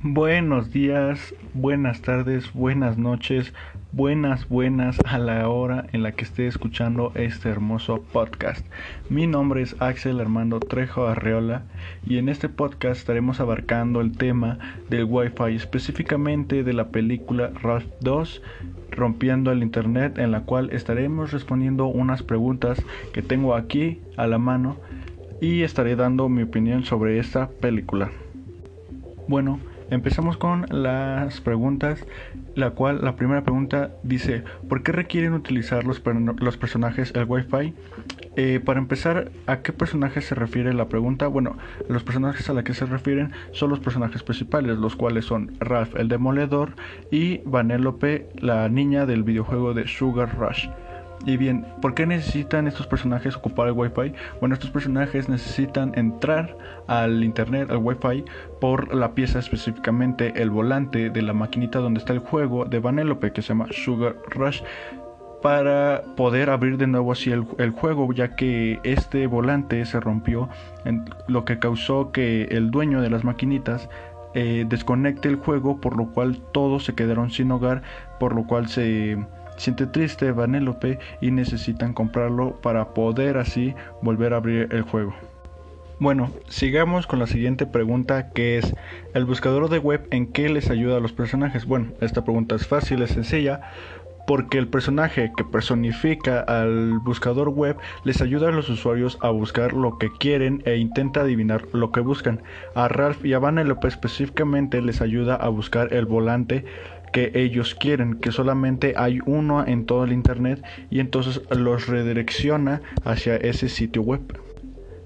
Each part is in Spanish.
Buenos días, buenas tardes, buenas noches, buenas, buenas a la hora en la que esté escuchando este hermoso podcast. Mi nombre es Axel Armando Trejo Arreola y en este podcast estaremos abarcando el tema del Wi-Fi, específicamente de la película Ralph 2, Rompiendo el Internet, en la cual estaremos respondiendo unas preguntas que tengo aquí a la mano y estaré dando mi opinión sobre esta película. Bueno, Empezamos con las preguntas, la cual la primera pregunta dice, ¿por qué requieren utilizar los, personajes el Wi-Fi? Eh, para empezar, ¿a qué personajes se refiere la pregunta? Bueno, los personajes a los que se refieren son los personajes principales, los cuales son Ralph el Demoledor y Vanellope, la niña del videojuego de Sugar Rush. Y bien, ¿por qué necesitan estos personajes ocupar el Wi-Fi? Bueno, estos personajes necesitan entrar al internet, al Wi-Fi, por la pieza específicamente el volante de la maquinita donde está el juego de Vanellope que se llama Sugar Rush para poder abrir de nuevo así el, juego ya que este volante se rompió lo que causó que el dueño de las maquinitas eh, desconecte el juego por lo cual todos se quedaron sin hogar por lo cual se siente triste Vanellope y necesitan comprarlo para poder así volver a abrir el juego. Bueno, sigamos con la siguiente pregunta que es ¿el buscador de web en qué les ayuda a los personajes? Bueno, esta pregunta es fácil, es sencilla, porque el personaje que personifica al buscador web les ayuda a los usuarios a buscar lo que quieren e intenta adivinar lo que buscan. A Ralph y a Vanellope específicamente les ayuda a buscar el volante que ellos quieren, que solamente hay uno en todo el internet y entonces los redirecciona hacia ese sitio web.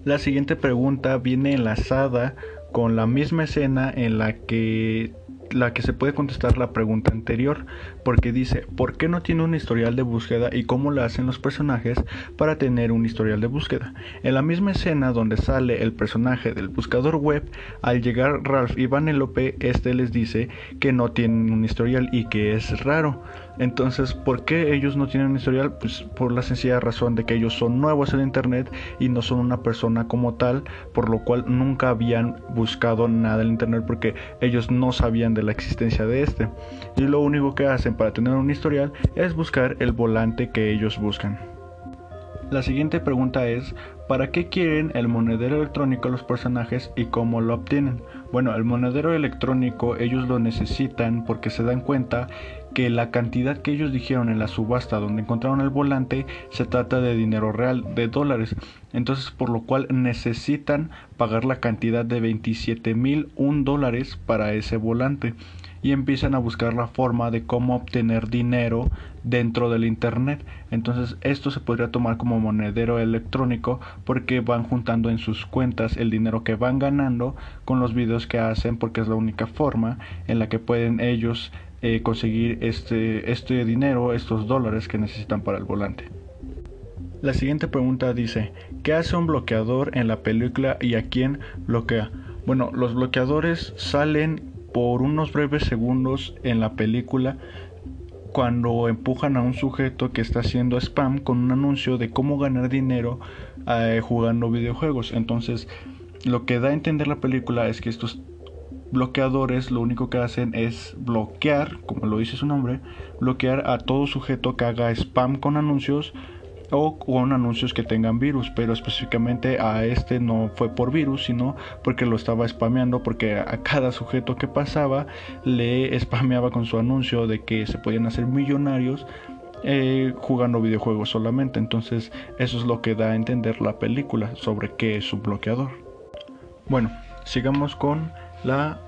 La siguiente pregunta viene enlazada con la misma escena en la que la que se puede contestar la pregunta anterior, porque dice, ¿por qué no tiene un historial de búsqueda y cómo lo hacen los personajes para tener un historial de búsqueda? En la misma escena donde sale el personaje del buscador web, al llegar Ralph y Vanellope, este les dice que no tienen un historial y que es raro. Entonces, ¿por qué ellos no tienen un historial? Pues por la sencilla razón de que ellos son nuevos en Internet y no son una persona como tal, por lo cual nunca habían buscado nada en Internet porque ellos no sabían de la existencia de este. Y lo único que hacen para tener un historial es buscar el volante que ellos buscan. La siguiente pregunta es, ¿para qué quieren el monedero electrónico los personajes y cómo lo obtienen? Bueno, el monedero electrónico ellos lo necesitan porque se dan cuenta que la cantidad que ellos dijeron en la subasta donde encontraron el volante se trata de dinero real, de dólares. Entonces, por lo cual necesitan pagar la cantidad de 27 mil un dólares para ese volante y empiezan a buscar la forma de cómo obtener dinero dentro del internet. Entonces esto se podría tomar como monedero electrónico porque van juntando en sus cuentas el dinero que van ganando con los videos que hacen porque es la única forma en la que pueden ellos eh, conseguir este, este dinero, estos dólares que necesitan para el volante. La siguiente pregunta dice, ¿qué hace un bloqueador en la película y a quién bloquea? Bueno, los bloqueadores salen por unos breves segundos en la película cuando empujan a un sujeto que está haciendo spam con un anuncio de cómo ganar dinero eh, jugando videojuegos. Entonces, lo que da a entender la película es que estos bloqueadores lo único que hacen es bloquear, como lo dice su nombre, bloquear a todo sujeto que haga spam con anuncios o con anuncios que tengan virus, pero específicamente a este no fue por virus, sino porque lo estaba spameando, porque a cada sujeto que pasaba le spameaba con su anuncio de que se podían hacer millonarios eh, jugando videojuegos solamente. Entonces eso es lo que da a entender la película sobre qué es un bloqueador. Bueno, sigamos con la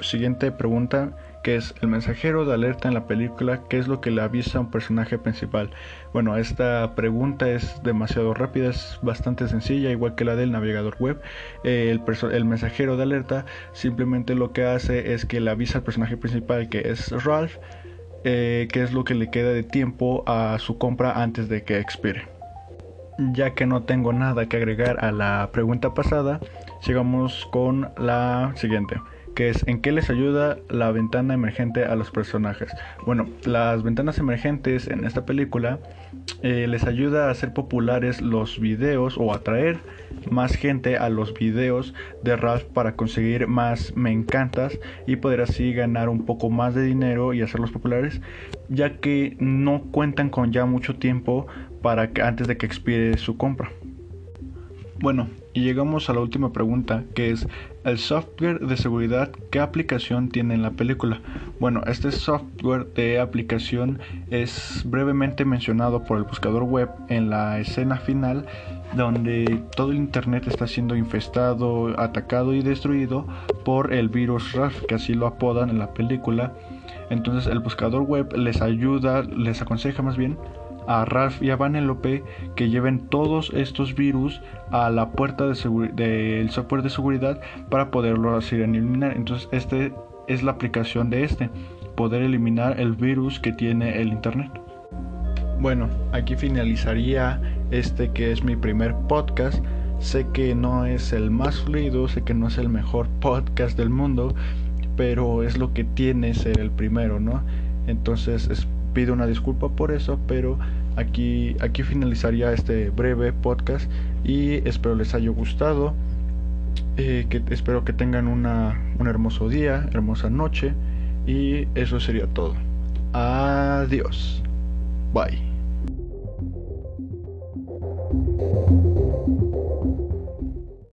siguiente pregunta que es el mensajero de alerta en la película, qué es lo que le avisa a un personaje principal. Bueno, esta pregunta es demasiado rápida, es bastante sencilla, igual que la del navegador web. Eh, el, el, mensajero de alerta simplemente lo que hace es que le avisa al personaje principal que es Ralph, eh, qué es lo que le queda de tiempo a su compra antes de que expire. Ya que no tengo nada que agregar a la pregunta pasada, sigamos con la siguiente. Que es en qué les ayuda la ventana emergente a los personajes. Bueno, las ventanas emergentes en esta película eh, les ayuda a hacer populares los videos o atraer más gente a los videos de Ralph para conseguir más me encantas y poder así ganar un poco más de dinero y hacerlos populares ya que no cuentan con ya mucho tiempo para que antes de que expire su compra. Bueno, y llegamos a la última pregunta, que es el software de seguridad, ¿qué aplicación tiene en la película? Bueno, este software de aplicación es brevemente mencionado por el buscador web en la escena final donde todo el internet está siendo infestado, atacado y destruido por el virus Ralph, que así lo apodan en la película. Entonces el buscador web les ayuda, les aconseja más bien a Ralph y a Vanellope que lleven todos estos virus a la puerta del de software de seguridad para poderlo así eliminar. Entonces, este es la aplicación de este, poder eliminar el virus que tiene el internet. Bueno, aquí finalizaría este que es mi primer podcast. Sé que no es el más fluido, sé que no es el mejor podcast del mundo, pero es lo que tiene ser el primero, ¿no? Entonces es pido una disculpa por eso, pero aquí, aquí finalizaría este breve podcast y espero les haya gustado. Eh, que espero que tengan una, un hermoso día, hermosa noche y eso sería todo. Adiós. Bye.